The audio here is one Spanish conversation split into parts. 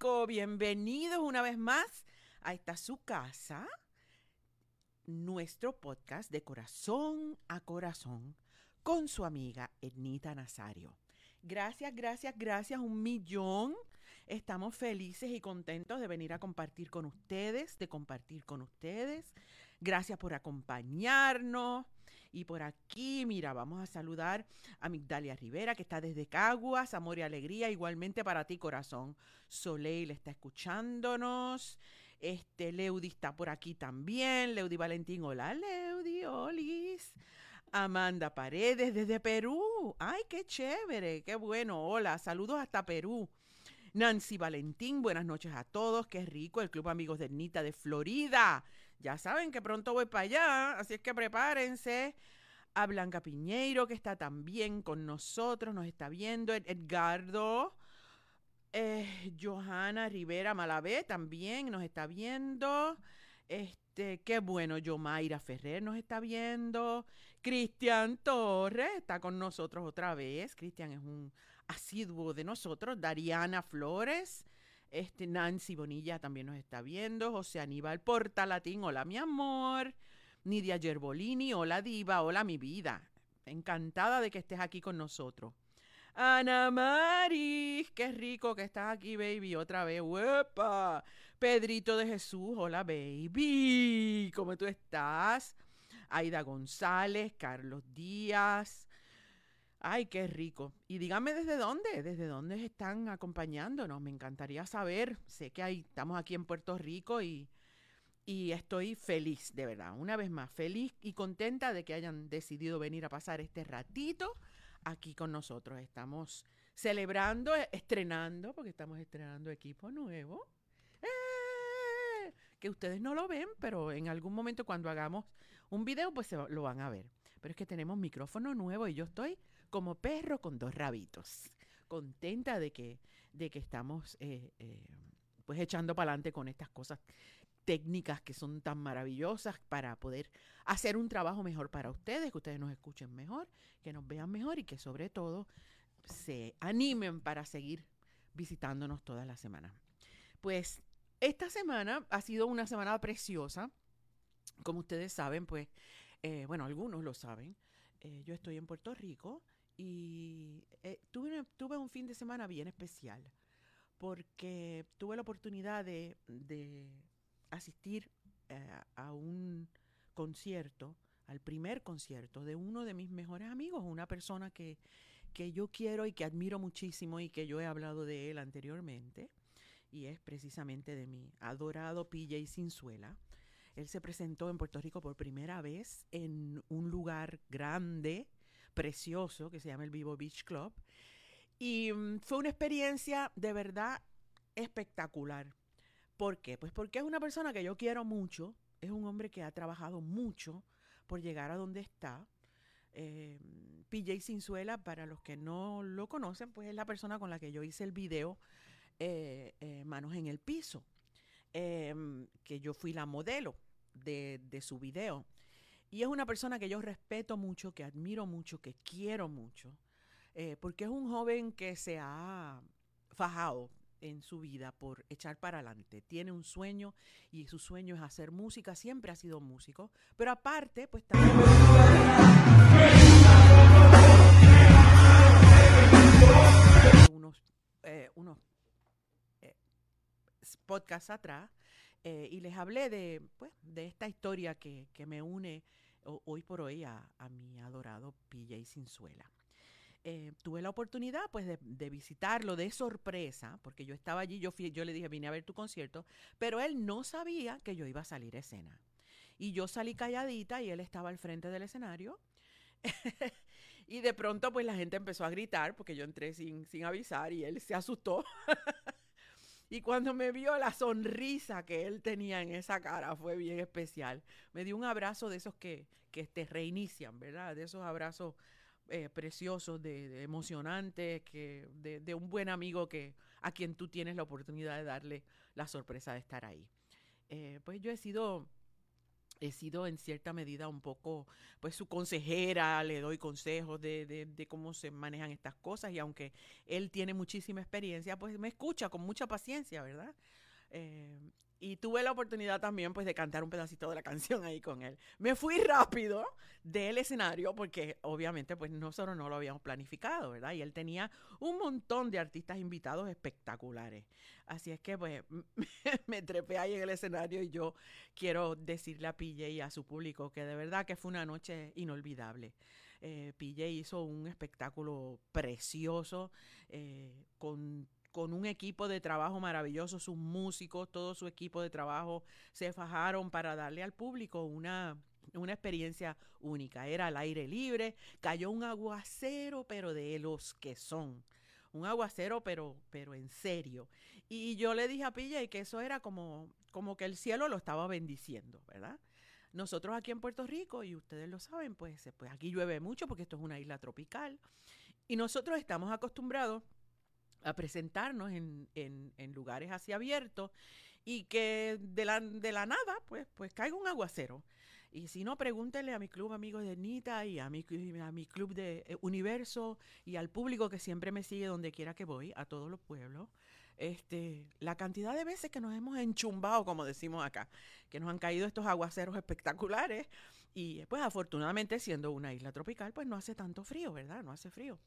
Bienvenidos una vez más a esta su casa, nuestro podcast de corazón a corazón con su amiga Ednita Nazario. Gracias, gracias, gracias, un millón. Estamos felices y contentos de venir a compartir con ustedes, de compartir con ustedes. Gracias por acompañarnos. Y por aquí, mira, vamos a saludar a Migdalia Rivera, que está desde Caguas, amor y alegría, igualmente para ti, corazón. Soleil está escuchándonos. Este, Leudi está por aquí también. Leudi Valentín, hola, Leudi, olis. Amanda Paredes desde Perú. Ay, qué chévere, qué bueno. Hola, saludos hasta Perú. Nancy Valentín, buenas noches a todos. Qué rico el Club Amigos de Nita de Florida. Ya saben que pronto voy para allá, así es que prepárense. A Blanca Piñeiro, que está también con nosotros, nos está viendo. Edgardo, eh, Johanna Rivera Malavé también nos está viendo. Este, qué bueno, Yomaira Ferrer nos está viendo. Cristian Torres está con nosotros otra vez. Cristian es un asiduo de nosotros. Dariana Flores. Este, Nancy Bonilla también nos está viendo. José Aníbal Portalatín, hola mi amor. Nidia Gerbolini, hola diva, hola mi vida. Encantada de que estés aquí con nosotros. Ana Maris, qué rico que estás aquí, baby, otra vez. ¡Uepa! Pedrito de Jesús, hola, baby. ¿Cómo tú estás? Aida González, Carlos Díaz, Ay, qué rico. Y díganme desde dónde, desde dónde están acompañándonos. Me encantaría saber. Sé que hay, estamos aquí en Puerto Rico y, y estoy feliz, de verdad. Una vez más, feliz y contenta de que hayan decidido venir a pasar este ratito aquí con nosotros. Estamos celebrando, estrenando, porque estamos estrenando equipo nuevo. ¡Eh! Que ustedes no lo ven, pero en algún momento cuando hagamos un video, pues se lo van a ver. Pero es que tenemos micrófono nuevo y yo estoy como perro con dos rabitos. Contenta de que, de que estamos eh, eh, pues echando para adelante con estas cosas técnicas que son tan maravillosas para poder hacer un trabajo mejor para ustedes, que ustedes nos escuchen mejor, que nos vean mejor y que sobre todo se animen para seguir visitándonos todas las semanas. Pues esta semana ha sido una semana preciosa. Como ustedes saben, pues, eh, bueno, algunos lo saben, yo estoy en Puerto Rico y eh, tuve, tuve un fin de semana bien especial porque tuve la oportunidad de, asistir eh, a un concierto, al primer concierto de uno de mis mejores amigos, una persona que, que yo quiero y que admiro muchísimo y que yo he hablado de él anteriormente, y es precisamente de mi adorado PJ Sinzuela. Él se presentó en Puerto Rico por primera vez en un lugar grande, precioso que se llama el Vivo Beach Club. Y mm, fue una experiencia de verdad espectacular. ¿Por qué? Pues porque es una persona que yo quiero mucho, es un hombre que ha trabajado mucho por llegar a donde está. Eh, PJ Sinzuela, para los que no lo conocen, pues es la persona con la que yo hice el video eh, eh, Manos en el Piso, em, que yo fui la modelo de, de su video. Y es una persona que yo respeto mucho, que admiro mucho, que quiero mucho, eh, porque es un joven que se ha fajado en su vida por echar para adelante. Tiene un sueño y su sueño es hacer música, siempre ha sido músico, pero aparte, pues también... unos, eh, eh, podcasts atrás y les hablé de, pues, de esta historia que, que me une hoy por hoy a, mi adorado PJ Sinzuela. Eh, tuve la oportunidad pues de, visitarlo de sorpresa, porque yo estaba allí, yo, yo le dije, vine a ver tu concierto, pero él no sabía que yo iba a salir a escena. Y yo salí calladita y él estaba al frente del escenario. y de pronto pues la gente empezó a gritar porque yo entré sin, sin avisar y él se asustó. Y cuando me vio la sonrisa que él tenía en esa cara fue bien especial. Me dio un abrazo de esos que, que te reinician, ¿verdad? De esos abrazos eh, preciosos, de, emocionantes, que, de, un buen amigo que, a quien tú tienes la oportunidad de darle la sorpresa de estar ahí. Eh, pues yo he sido he sido en cierta medida un poco, pues su consejera, le doy consejos de, de, de, cómo se manejan estas cosas y aunque él tiene muchísima experiencia, pues me escucha con mucha paciencia, ¿verdad? Eh, y tuve la oportunidad también pues de cantar un pedacito de la canción ahí con él. Me fui rápido del escenario porque obviamente pues nosotros no lo habíamos planificado, ¿verdad? Y él tenía un montón de artistas invitados espectaculares. Así es que pues me trepé ahí en el escenario y yo quiero decirle a PJ y a su público que de verdad que fue una noche inolvidable. Eh, PJ hizo un espectáculo precioso eh, con con un equipo de trabajo maravilloso, sus músicos, todo su equipo de trabajo se fajaron para darle al público una, una experiencia única. Era al aire libre, cayó un aguacero, pero de los que son. Un aguacero, pero, pero en serio. Y yo le dije a PJ que eso era como, como que el cielo lo estaba bendiciendo, ¿verdad? Nosotros aquí en Puerto Rico, y ustedes lo saben, pues, pues aquí llueve mucho porque esto es una isla tropical. Y nosotros estamos acostumbrados a presentarnos en, en, lugares así abiertos y que de la, de la nada, pues, pues caiga un aguacero. Y si no, pregúntenle a mi club Amigos de Nita y a mi, a mi club de eh, Universo y al público que siempre me sigue donde quiera que voy, a todos los pueblos, este, la cantidad de veces que nos hemos enchumbado, como decimos acá, que nos han caído estos aguaceros espectaculares y pues afortunadamente siendo una isla tropical, pues no hace tanto frío, ¿verdad? No hace frío.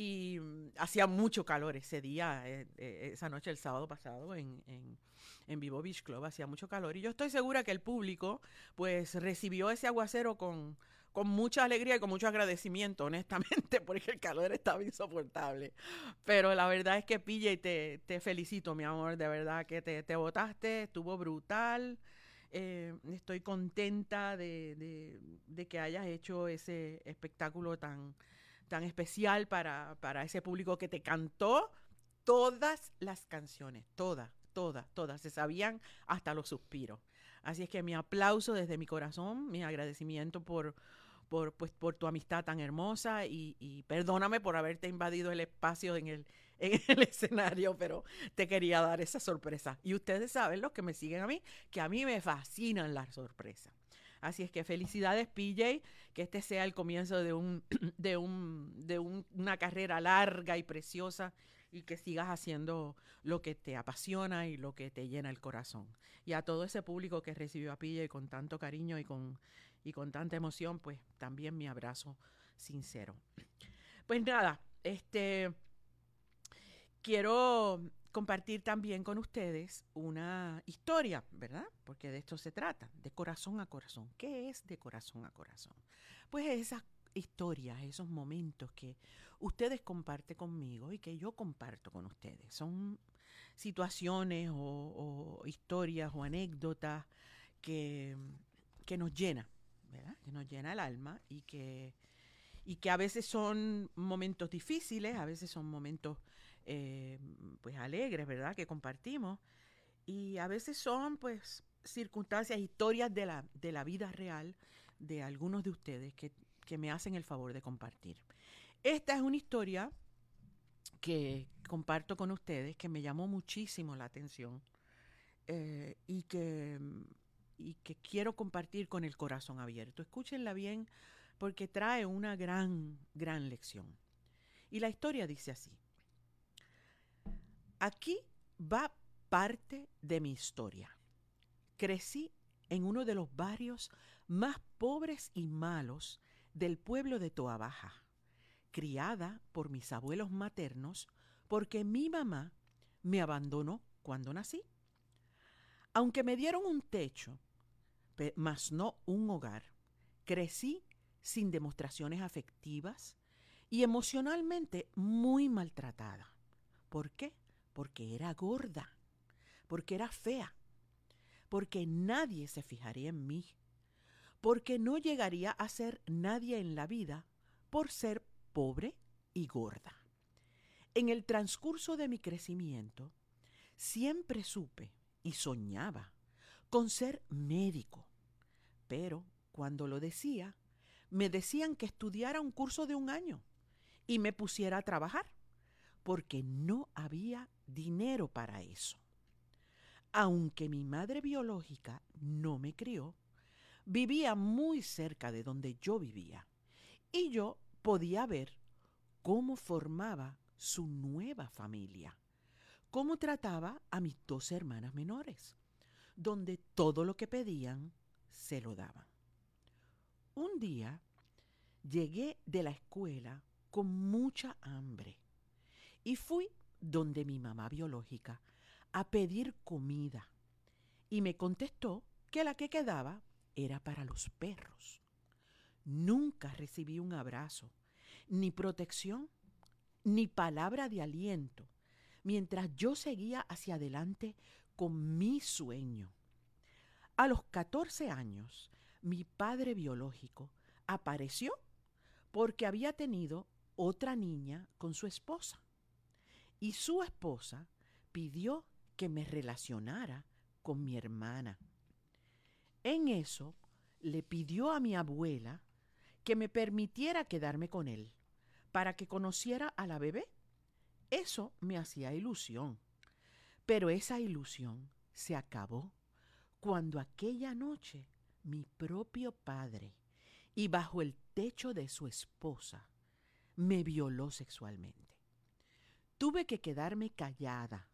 Y mm, hacía mucho calor ese día, eh, eh, esa noche, el sábado pasado, en, en, Vivo Beach Club, hacía mucho calor. Y yo estoy segura que el público, pues, recibió ese aguacero con, con mucha alegría y con mucho agradecimiento, honestamente, porque el calor estaba insoportable. Pero la verdad es que, PJ, te, te felicito, mi amor, de verdad que te, te votaste, estuvo brutal. Eh, estoy contenta de, de, de que hayas hecho ese espectáculo tan tan especial para, para ese público que te cantó todas las canciones, todas, todas, todas, se sabían hasta los suspiros. Así es que mi aplauso desde mi corazón, mi agradecimiento por, por, pues, por tu amistad tan hermosa y, perdóname por haberte invadido el espacio en el, en el escenario, pero te quería dar esa sorpresa. Y ustedes saben, los que me siguen a mí, que a mí me fascinan las sorpresas. Así es que felicidades, PJ, que este sea el comienzo de, un, de, un, de una carrera larga y preciosa y que sigas haciendo lo que te apasiona y lo que te llena el corazón. Y a todo ese público que recibió a PJ con tanto cariño y con, y con tanta emoción, pues también mi abrazo sincero. Pues nada, este quiero compartir también con ustedes una historia, ¿verdad? Porque de esto se trata, de corazón a corazón. ¿Qué es de corazón a corazón? Pues esas historias, esos momentos que ustedes comparten conmigo y que yo comparto con ustedes. Son situaciones o, historias o anécdotas que, que nos llenan, ¿verdad? Que nos llena el alma y que, y que a veces son momentos difíciles, a veces son momentos eh, pues alegres, ¿verdad? Que compartimos. Y a veces son pues circunstancias, historias de la, de la vida real de algunos de ustedes que, que me hacen el favor de compartir. Esta es una historia que comparto con ustedes que me llamó muchísimo la atención eh, y, que, y que quiero compartir con el corazón abierto. Escúchenla bien porque trae una gran, gran lección. Y la historia dice así. Aquí va parte de mi historia. Crecí en uno de los barrios más pobres y malos del pueblo de Toa Baja, criada por mis abuelos maternos porque mi mamá me abandonó cuando nací. Aunque me dieron un techo, mas no un hogar, crecí sin demostraciones afectivas y emocionalmente muy maltratada. ¿Por qué? Porque era gorda, porque era fea, porque nadie se fijaría en mí, porque no llegaría a ser nadie en la vida por ser pobre y gorda. En el transcurso de mi crecimiento, siempre supe y soñaba con ser médico, pero cuando lo decía, me decían que estudiara un curso de un año y me pusiera a trabajar porque no había dinero para eso. Aunque mi madre biológica no me crió, vivía muy cerca de donde yo vivía y yo podía ver cómo formaba su nueva familia, cómo trataba a mis dos hermanas menores, donde todo lo que pedían se lo daban. Un día llegué de la escuela con mucha hambre y fui donde mi mamá biológica a pedir comida y me contestó que la que quedaba era para los perros. Nunca recibí un abrazo, ni protección, ni palabra de aliento, mientras yo seguía hacia adelante con mi sueño. A los 14 años, mi padre biológico apareció porque había tenido otra niña con su esposa. Y su esposa pidió que me relacionara con mi hermana. En eso le pidió a mi abuela que me permitiera quedarme con él para que conociera a la bebé. Eso me hacía ilusión. Pero esa ilusión se acabó cuando aquella noche mi propio padre y bajo el techo de su esposa me violó sexualmente. Tuve que quedarme callada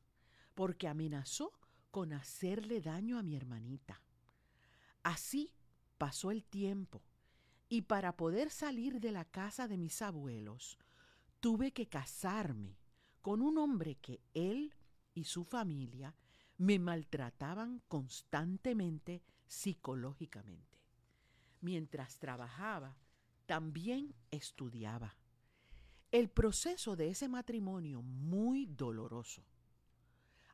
porque amenazó con hacerle daño a mi hermanita. Así pasó el tiempo y para poder salir de la casa de mis abuelos tuve que casarme con un hombre que él y su familia me maltrataban constantemente psicológicamente. Mientras trabajaba, también estudiaba. El proceso de ese matrimonio muy doloroso,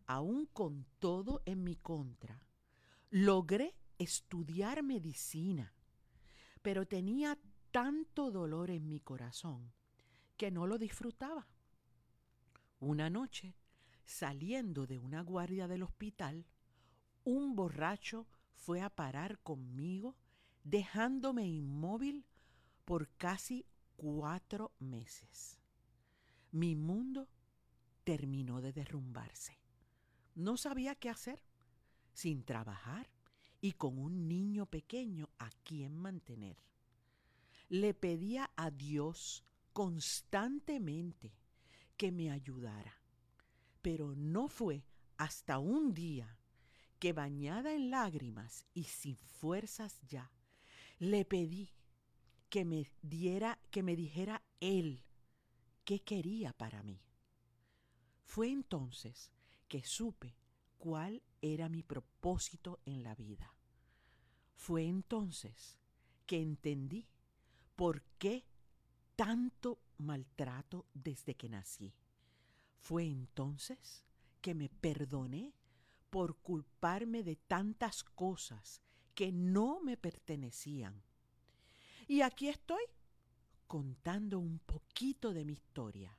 aún con todo en mi contra, logré estudiar medicina, pero tenía tanto dolor en mi corazón que no lo disfrutaba. Una noche, saliendo de una guardia del hospital, un borracho fue a parar conmigo, dejándome inmóvil por casi cuatro meses. Mi mundo terminó de derrumbarse. No sabía qué hacer, sin trabajar y con un niño pequeño a quien mantener. Le pedía a Dios constantemente que me ayudara, pero no fue hasta un día que bañada en lágrimas y sin fuerzas ya, le pedí que me diera, que me dijera él qué quería para mí. Fue entonces que supe cuál era mi propósito en la vida. Fue entonces que entendí por qué tanto maltrato desde que nací. Fue entonces que me perdoné por culparme de tantas cosas que no me pertenecían. Y aquí estoy contando un poquito de mi historia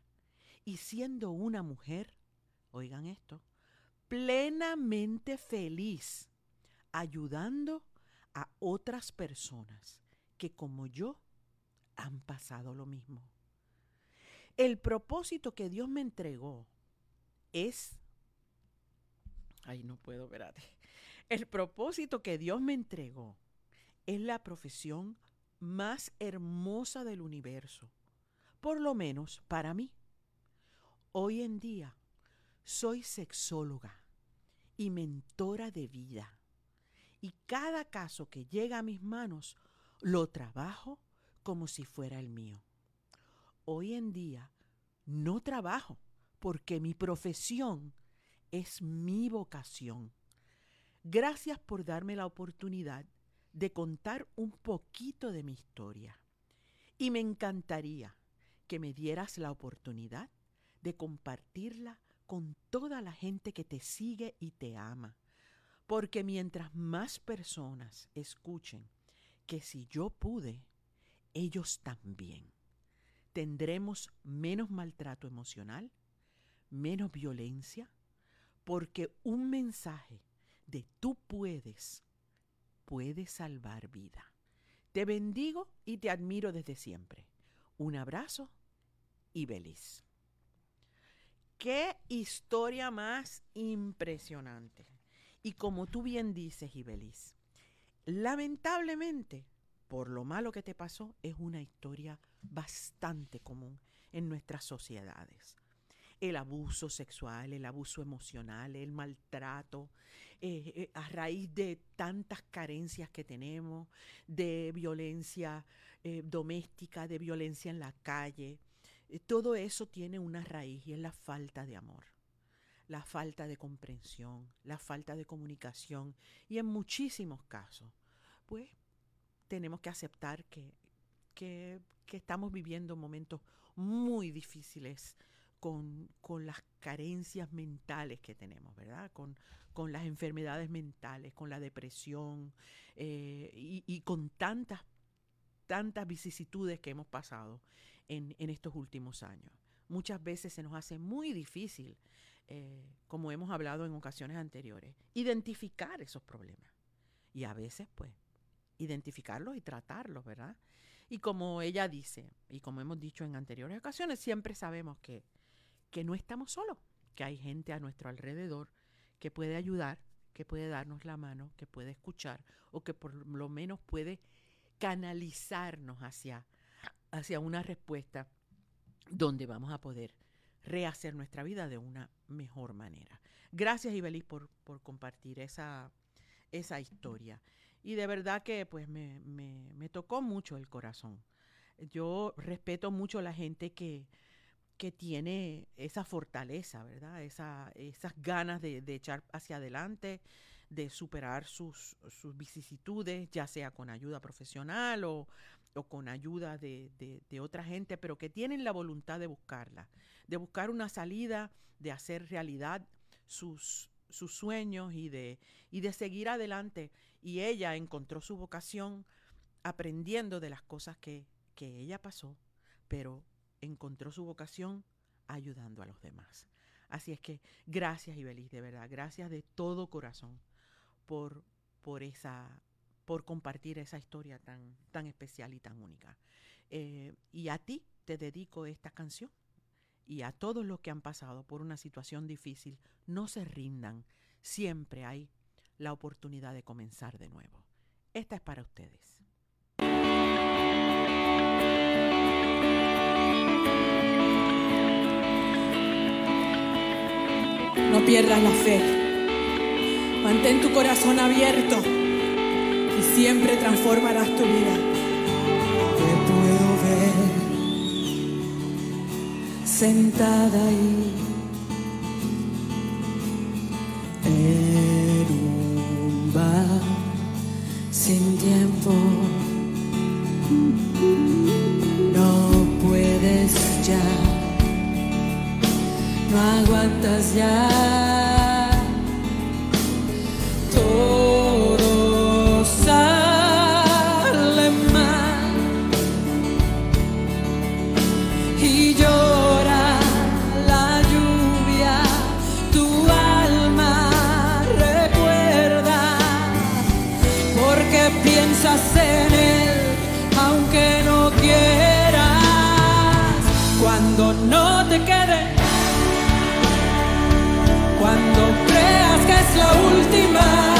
y siendo una mujer, oigan esto, plenamente feliz, ayudando a otras personas que como yo han pasado lo mismo. El propósito que Dios me entregó es Ay, no puedo, espérate. El propósito que Dios me entregó es la profesión más hermosa del universo, por lo menos para mí. Hoy en día soy sexóloga y mentora de vida, y cada caso que llega a mis manos lo trabajo como si fuera el mío. Hoy en día no trabajo porque mi profesión es mi vocación. Gracias por darme la oportunidad de contar un poquito de mi historia. Y me encantaría que me dieras la oportunidad de compartirla con toda la gente que te sigue y te ama. Porque mientras más personas escuchen que si yo pude, ellos también, tendremos menos maltrato emocional, menos violencia, porque un mensaje de tú puedes puede salvar vida. Te bendigo y te admiro desde siempre. Un abrazo y feliz. Qué historia más impresionante. Y como tú bien dices, Ibelis, lamentablemente, por lo malo que te pasó, es una historia bastante común en nuestras sociedades. El abuso sexual, el abuso emocional, el maltrato, eh, eh, a raíz de tantas carencias que tenemos, de violencia eh, doméstica, de violencia en la calle, todo eso tiene una raíz y es la falta de amor, la falta de comprensión, la falta de comunicación y en muchísimos casos, pues tenemos que aceptar que, que, que estamos viviendo momentos muy difíciles con, con, las carencias mentales que tenemos, ¿verdad? Con, con las enfermedades mentales, con la depresión eh, y, con tantas, tantas vicisitudes que hemos pasado en, en, estos últimos años. Muchas veces se nos hace muy difícil, eh, como hemos hablado en ocasiones anteriores, identificar esos problemas. Y a veces, pues, identificarlos y tratarlos, ¿verdad? Y como ella dice, y como hemos dicho en anteriores ocasiones, siempre sabemos que, que no estamos solos, que hay gente a nuestro alrededor que puede ayudar, que puede darnos la mano, que puede escuchar o que por lo menos puede canalizarnos hacia, hacia una respuesta donde vamos a poder rehacer nuestra vida de una mejor manera. Gracias, Ibelis, por, por compartir esa, esa historia. Y de verdad que pues me, me, me tocó mucho el corazón. Yo respeto mucho a la gente que, que tiene esa fortaleza, ¿verdad? Esa, esas ganas de, echar hacia adelante, de superar sus, sus vicisitudes, ya sea con ayuda profesional o, o con ayuda de, de, de, otra gente, pero que tienen la voluntad de buscarla, de buscar una salida, de hacer realidad sus, sus sueños y de, y de seguir adelante. Y ella encontró su vocación aprendiendo de las cosas que, que ella pasó, pero encontró su vocación ayudando a los demás. Así es que gracias, Ibelis, de verdad, gracias de todo corazón por, por, esa, por compartir esa historia tan, tan especial y tan única. Eh, y a ti te dedico esta canción y a todos los que han pasado por una situación difícil, no se rindan. Siempre hay la oportunidad de comenzar de nuevo. Esta es para ustedes. No pierdas la fe. Mantén tu corazón abierto y siempre transformarás tu vida. Te puedo ver sentada ahí ya. Todo sale mal y llora la lluvia, tu alma recuerda, porque piensas en él, aunque no quieras, cuando no te quede, cuando creas que es la última.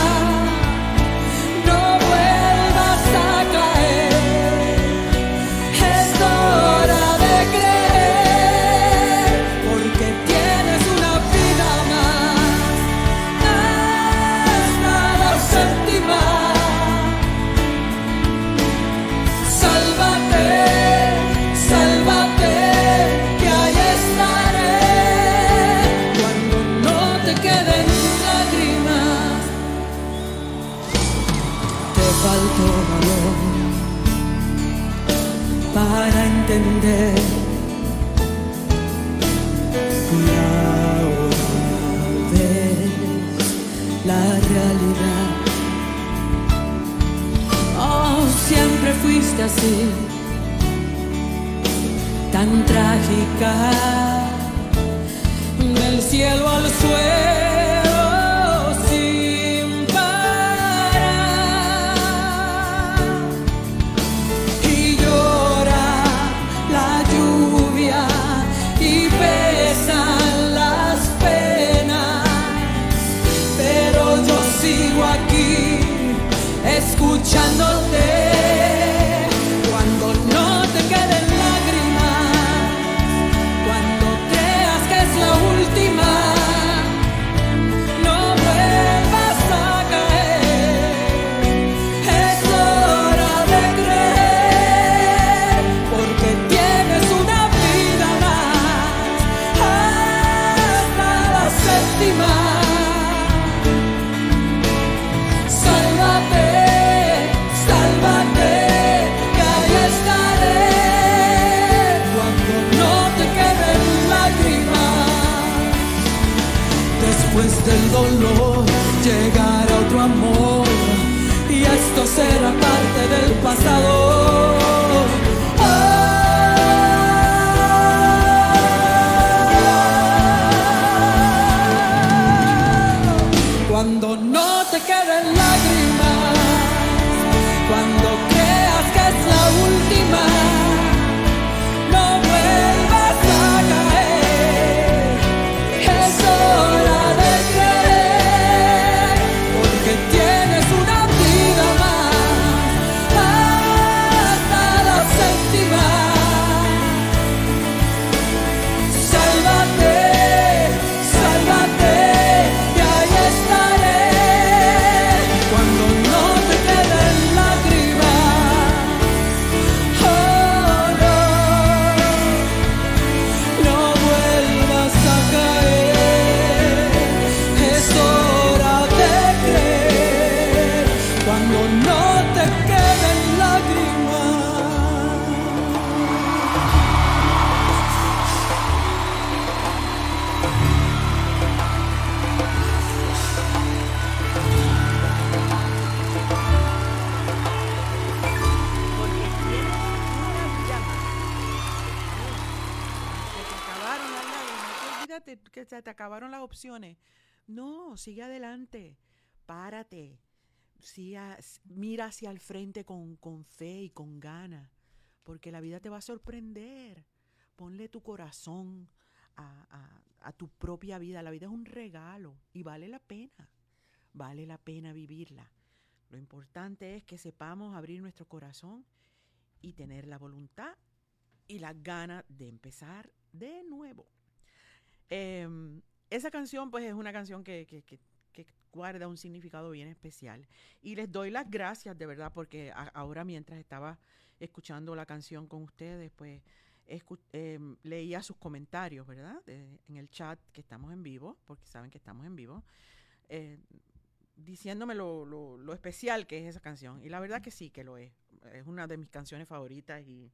Así, tan trágica, del cielo al suelo opciones. No, sigue adelante, párate, siga- mira hacia el frente con, fe y con ganas, porque la vida te va a sorprender. Ponle tu corazón a tu propia vida. La vida es un regalo y vale la pena, vale la pena vivirla. Lo importante es que sepamos abrir nuestro corazón y tener la voluntad y las ganas de empezar de nuevo. Em, esa canción, pues, es una canción que, que- que- que guarda un significado bien especial. Y les doy las gracias, de verdad, porque a- ahora mientras estaba escuchando la canción con ustedes, pues, em, leía sus comentarios, ¿verdad? De- en el chat que estamos en vivo, porque saben que estamos en vivo. eh, diciéndome lo, lo- lo especial que es esa canción. Y la verdad que sí, que lo es. Es una de mis canciones favoritas y,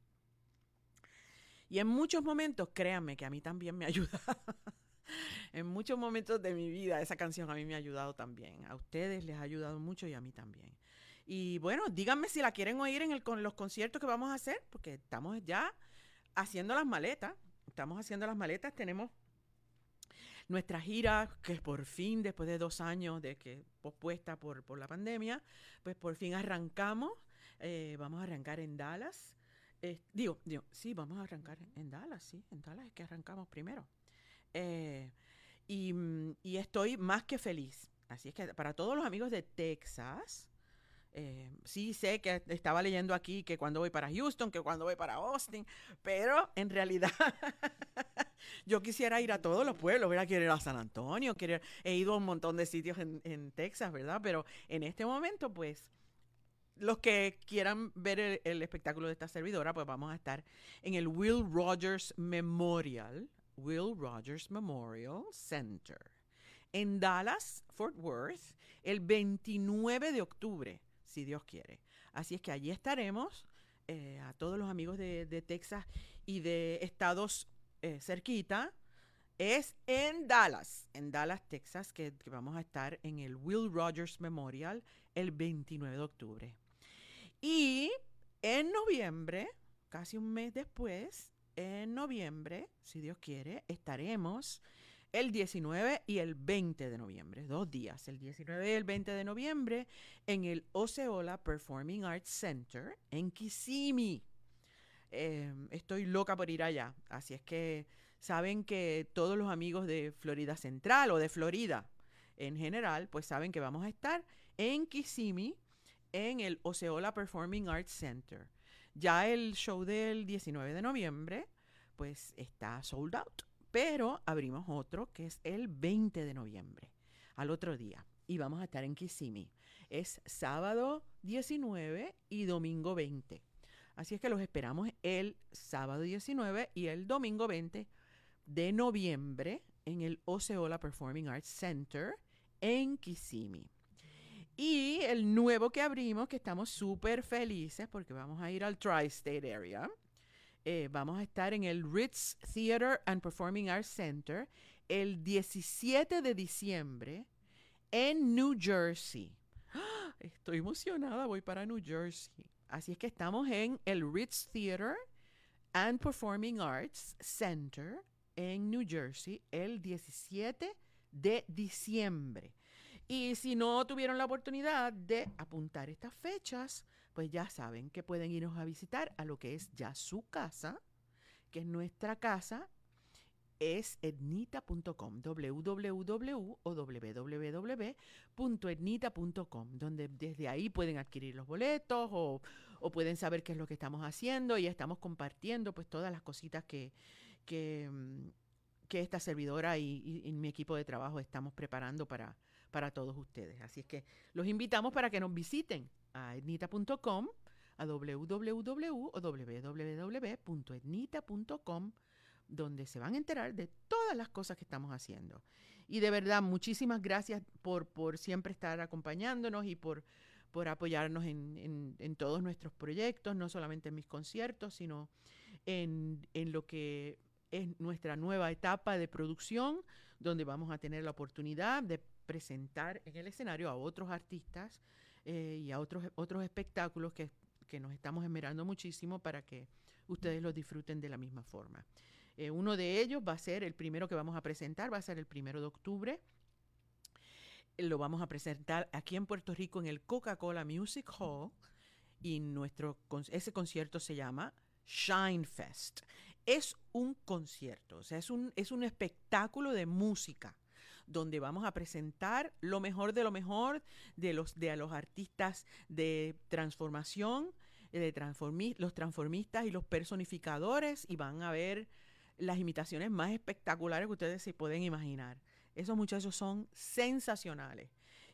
y en muchos momentos, créanme que a mí también me ayuda. en muchos momentos de mi vida esa canción a mí me ha ayudado también. A ustedes les ha ayudado mucho y a mí también. Y bueno, díganme si la quieren oír en el, con los conciertos que vamos a hacer, porque estamos ya haciendo las maletas. Estamos haciendo las maletas, tenemos nuestra gira, que por fin, después de dos años de que pospuesta por, por la pandemia, pues por fin arrancamos. Eh, vamos a arrancar en Dallas. Eh, digo, digo, sí, vamos a arrancar en Dallas, sí, en Dallas es que arrancamos primero. Eh, y, mm, y estoy más que feliz. Así es que para todos los amigos de Texas, eh, sí sé que estaba leyendo aquí que cuando voy para Houston, que cuando voy para Austin, pero en realidad yo quisiera ir a todos los pueblos, ¿verdad? Quiero ir a San Antonio, quiero he ido a un montón de sitios en, en Texas, ¿verdad? Pero en este momento, pues, los que quieran ver el, el espectáculo de esta servidora, pues vamos a estar en el Will Rogers Memorial, Will Rogers Memorial Center, en Dallas, Fort Worth, el 29 de octubre, si Dios quiere. Así es que allí estaremos. eh, a todos los amigos de, Texas y de estados eh, cerquita, es en Dallas, en Dallas, Texas, que, que vamos a estar en el Will Rogers Memorial el 29 de octubre. Y en noviembre, casi un mes después, en noviembre, si Dios quiere, estaremos el 19 y el 20 de noviembre, dos días, el 19 y el 20 de noviembre, en el Oceola Performing Arts Center en Kissimmee. Eh, estoy loca por ir allá, así es que saben que todos los amigos de Florida Central o de Florida en general, pues saben que vamos a estar en Kissimmee en el Oceola Performing Arts Center. Ya el show del 19 de noviembre, pues está sold out, pero abrimos otro que es el 20 de noviembre, al otro día, y vamos a estar en Kissimmee. Es sábado 19 y domingo 20. Así es que los esperamos el sábado 19 y el domingo 20 de noviembre en el Oceola Performing Arts Center en Kissimmee. Y el nuevo que abrimos, que estamos súper felices porque vamos a ir al Tri-State Area. eh, vamos a estar en el Ritz Theater and Performing Arts Center el 17 de diciembre en New Jersey. Estoy emocionada, voy para New Jersey. Así es que estamos en el Ritz Theater and Performing Arts Center en New Jersey el 17 de diciembre. Y si no tuvieron la oportunidad de apuntar estas fechas, pues ya saben que pueden irnos a visitar a lo que es ya su casa, que es nuestra casa, es etnita.com, www o www.etnita.com, donde desde ahí pueden adquirir los boletos o, pueden saber qué es lo que estamos haciendo y estamos compartiendo pues todas las cositas que, que, mm, esta servidora y, y- y mi equipo de trabajo estamos preparando para, para todos ustedes. Así es que los invitamos para que nos visiten a etnita.com, a www o www.etnita.com, donde se van a enterar de todas las cosas que estamos haciendo. Y de verdad, muchísimas gracias por, por siempre estar acompañándonos y por, por apoyarnos en, en- en todos nuestros proyectos, no solamente en mis conciertos, sino en, en lo que es nuestra nueva etapa de producción, donde vamos a tener la oportunidad de presentar en el escenario a otros artistas eh, y a otros, otros espectáculos que, que nos estamos esmerando muchísimo para que ustedes los disfruten de la misma forma. Eh, uno de ellos va a ser el primero que vamos a presentar, va a ser el primero de octubre. Lo vamos a presentar aquí en Puerto Rico en el Coca-Cola Music Hall y nuestro ese concierto se llama Shine Fest. Es un concierto, o sea, es un, es un espectáculo de música donde vamos a presentar lo mejor de lo mejor de los, de los artistas de transformación, de transformi- los transformistas y los personificadores y van a ver las imitaciones más espectaculares que ustedes se pueden imaginar. Esos muchachos son sensacionales.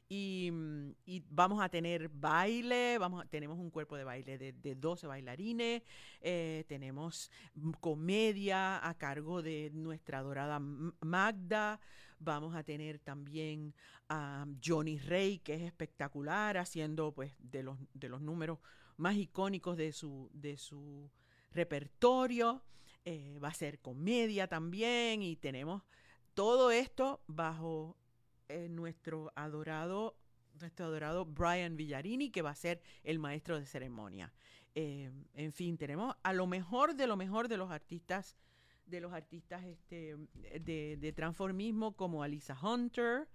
Y, mm, y vamos a tener baile, vamos tenemos un cuerpo de baile de, de 12 bailarines, eh, tenemos mm, comedia a cargo de nuestra adorada Magda, vamos a tener también a Johnny Rey, que es espectacular, haciendo pues de los, de los números más icónicos de su, de su repertorio. Eh, va a ser comedia también y tenemos todo esto bajo eh, nuestro adorado nuestro adorado Brian Villarini, que va a ser el maestro de ceremonia. Eh, en fin, tenemos a lo mejor de lo mejor de los artistas, de los artistas este, de, de transformismo como Alisa Hunter,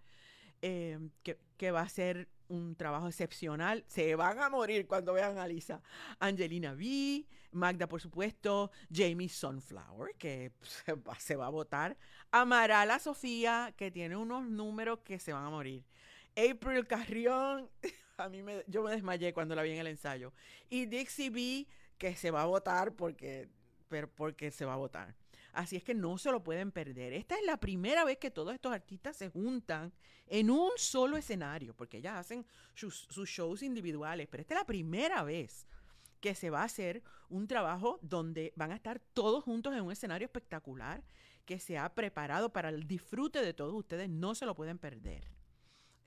eh, que, que va a ser un trabajo excepcional. Se van a morir cuando vean a Lisa. Angelina V, Magda, por supuesto, Jamie Sunflower, que se va, se va a votar. Amarala Sofía, que tiene unos números que se van a morir. April Carrión, a mí me, yo me desmayé cuando la vi en el ensayo. Y Dixie B, que se va a votar porque, pero porque se va a votar. Así es que no se lo pueden perder. Esta es la primera vez que todos estos artistas se juntan en un solo escenario, porque ellas hacen sus, shows individuales, pero esta es la primera vez que se va a hacer un trabajo donde van a estar todos juntos en un escenario espectacular que se ha preparado para el disfrute de todos ustedes. No se lo pueden perder.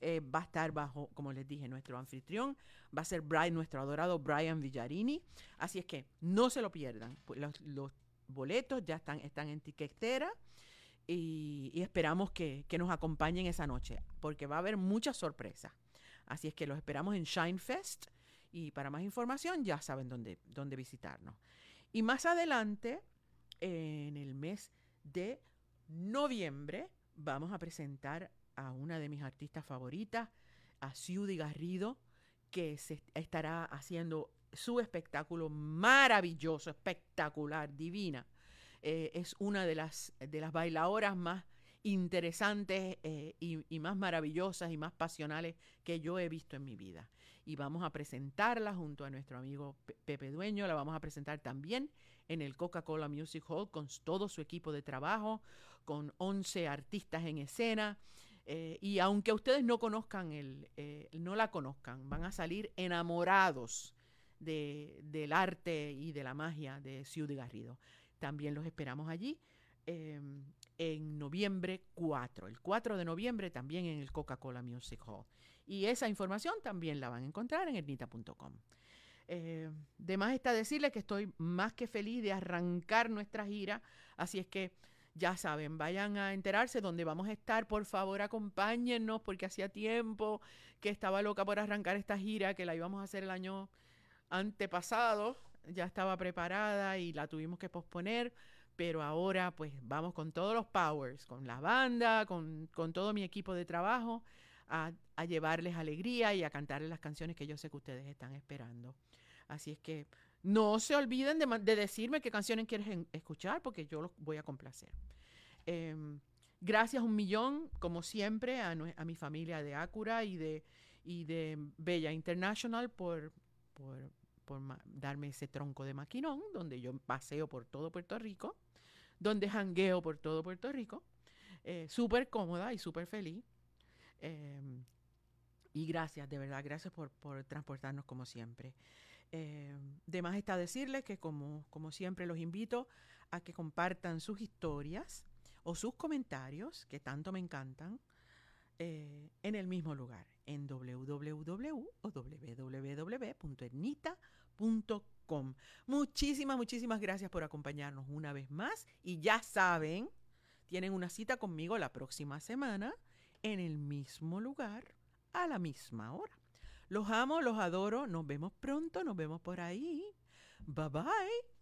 Eh, va a estar bajo, como les dije, nuestro anfitrión, va a ser nuestro adorado Brian Villarini. Así es que no se lo pierdan. Pues los boletos ya están, están en tiquetera y, esperamos que, que nos acompañen esa noche, porque va a haber muchas sorpresas. Así es que los esperamos en Shine Fest y para más información ya saben dónde, dónde visitarnos. Y más adelante, en el mes de noviembre, vamos a presentar a una de mis artistas favoritas, a Ciudi Garrido, que se estará haciendo su espectáculo maravilloso, espectacular, divina. Eh, es una de las, de las bailadoras más interesantes eh, y, más maravillosas y más pasionales que yo he visto en mi vida. Y vamos a presentarla junto a nuestro amigo Pe- Pepe Dueño, la vamos a presentar también en el Coca-Cola Music Hall con todo su equipo de trabajo, con 11 artistas en escena. eh, y aunque ustedes no conozcan el, no la conozcan, van a salir enamorados de- del arte y de la magia de Ciudad Garrido. También los esperamos allí eh, en noviembre 4, el 4 de noviembre también en el Coca-Cola Music Hall. Y esa información también la van a encontrar en etnita.com. Eh, de más está decirles que estoy más que feliz de arrancar nuestra gira, así es que ya saben, vayan a enterarse dónde vamos a estar, por favor acompáñennos porque hacía tiempo que estaba loca por arrancar esta gira, que la íbamos a hacer el año antepasado, ya estaba preparada y la tuvimos que posponer, pero ahora pues vamos con todos los powers, con la banda, con, con todo mi equipo de trabajo, a, a llevarles alegría y a cantarles las canciones que yo sé que ustedes están esperando. Así es que no se olviden de, de decirme qué canciones quieren en- escuchar porque yo los voy a complacer. Em, gracias un millón, como siempre, a, a mi familia de Acura y de, y de Bella International por, por, por darme ese tronco de maquinón donde yo paseo por todo Puerto Rico, donde jangueo por todo Puerto Rico, eh, súper cómoda y súper feliz. Em, y gracias, de verdad, gracias por, por transportarnos como siempre. Eh, de más está decirles que como, como siempre los invito a que compartan sus historias o sus comentarios, que tanto me encantan, eh, en el mismo lugar, en www o. Muchísimas, muchísimas gracias por acompañarnos una vez más y ya saben, tienen una cita conmigo la próxima semana en el mismo lugar a la misma hora. Los amo, los adoro, nos vemos pronto, nos vemos por ahí. Bye bye.